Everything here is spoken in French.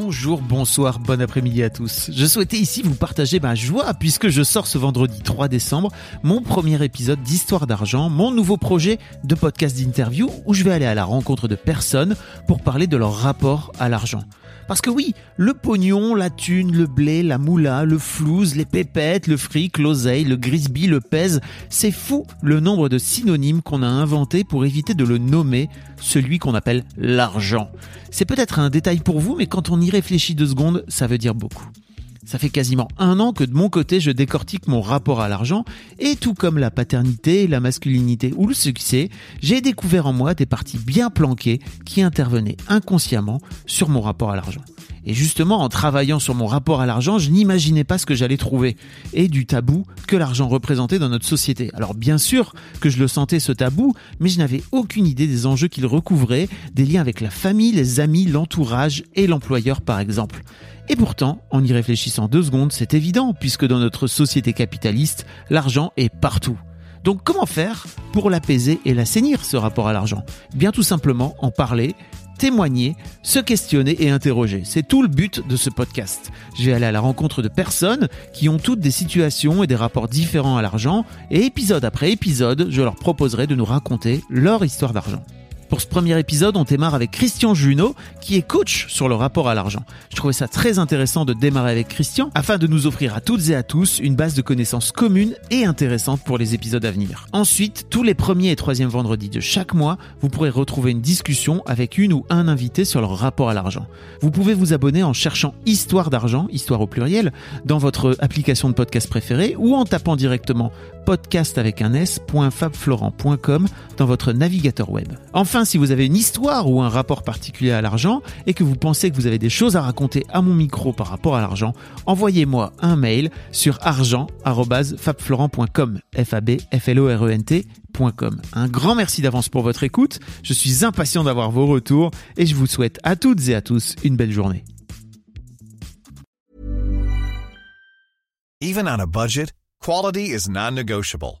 Bonjour, bonsoir, bon après-midi à tous. Je souhaitais ici vous partager ma joie puisque je sors ce vendredi 3 décembre mon premier épisode d'Histoire d'argent, mon nouveau projet de podcast d'interview où je vais aller à la rencontre de personnes pour parler de leur rapport à l'argent. Parce que oui, le pognon, la thune, le blé, la moula, le flouze, les pépettes, le fric, l'oseille, le grisby, le pèse, c'est fou le nombre de synonymes qu'on a inventés pour éviter de le nommer, celui qu'on appelle l'argent. C'est peut-être un détail pour vous, mais quand on y réfléchit deux secondes, ça veut dire beaucoup. Ça fait quasiment un an que de mon côté, je décortique mon rapport à l'argent et tout comme la paternité, la masculinité ou le succès, j'ai découvert en moi des parties bien planquées qui intervenaient inconsciemment sur mon rapport à l'argent. Et justement, en travaillant sur mon rapport à l'argent, je n'imaginais pas ce que j'allais trouver et du tabou que l'argent représentait dans notre société. Alors bien sûr que je le sentais ce tabou, mais je n'avais aucune idée des enjeux qu'il recouvrait, des liens avec la famille, les amis, l'entourage et l'employeur par exemple. Et pourtant, en y réfléchissant deux secondes, c'est évident, puisque dans notre société capitaliste, l'argent est partout. Donc comment faire pour l'apaiser et l'assainir, ce rapport à l'argent? Bien tout simplement en parler, témoigner, se questionner et interroger. C'est tout le but de ce podcast. Je vais aller à la rencontre de personnes qui ont toutes des situations et des rapports différents à l'argent, et épisode après épisode, je leur proposerai de nous raconter leur histoire d'argent. Pour ce premier épisode, on démarre avec Christian Junot, qui est coach sur le rapport à l'argent. Je trouvais ça très intéressant de démarrer avec Christian, afin de nous offrir à toutes et à tous une base de connaissances communes et intéressantes pour les épisodes à venir. Ensuite, tous les premiers et troisièmes vendredis de chaque mois, vous pourrez retrouver une discussion avec une ou un invité sur leur rapport à l'argent. Vous pouvez vous abonner en cherchant Histoire d'argent, histoire au pluriel, dans votre application de podcast préférée ou en tapant directement podcast avec un s.fabflorent.com dans votre navigateur web. Enfin, si vous avez une histoire ou un rapport particulier à l'argent et que vous pensez que vous avez des choses à raconter à mon micro par rapport à l'argent, envoyez-moi un mail sur argent@fabflorent.com. F A B F L O R E. Un grand merci d'avance pour votre écoute. Je suis impatient d'avoir vos retours et je vous souhaite à toutes et à tous une belle journée. Even on a budget, quality is non-negotiable.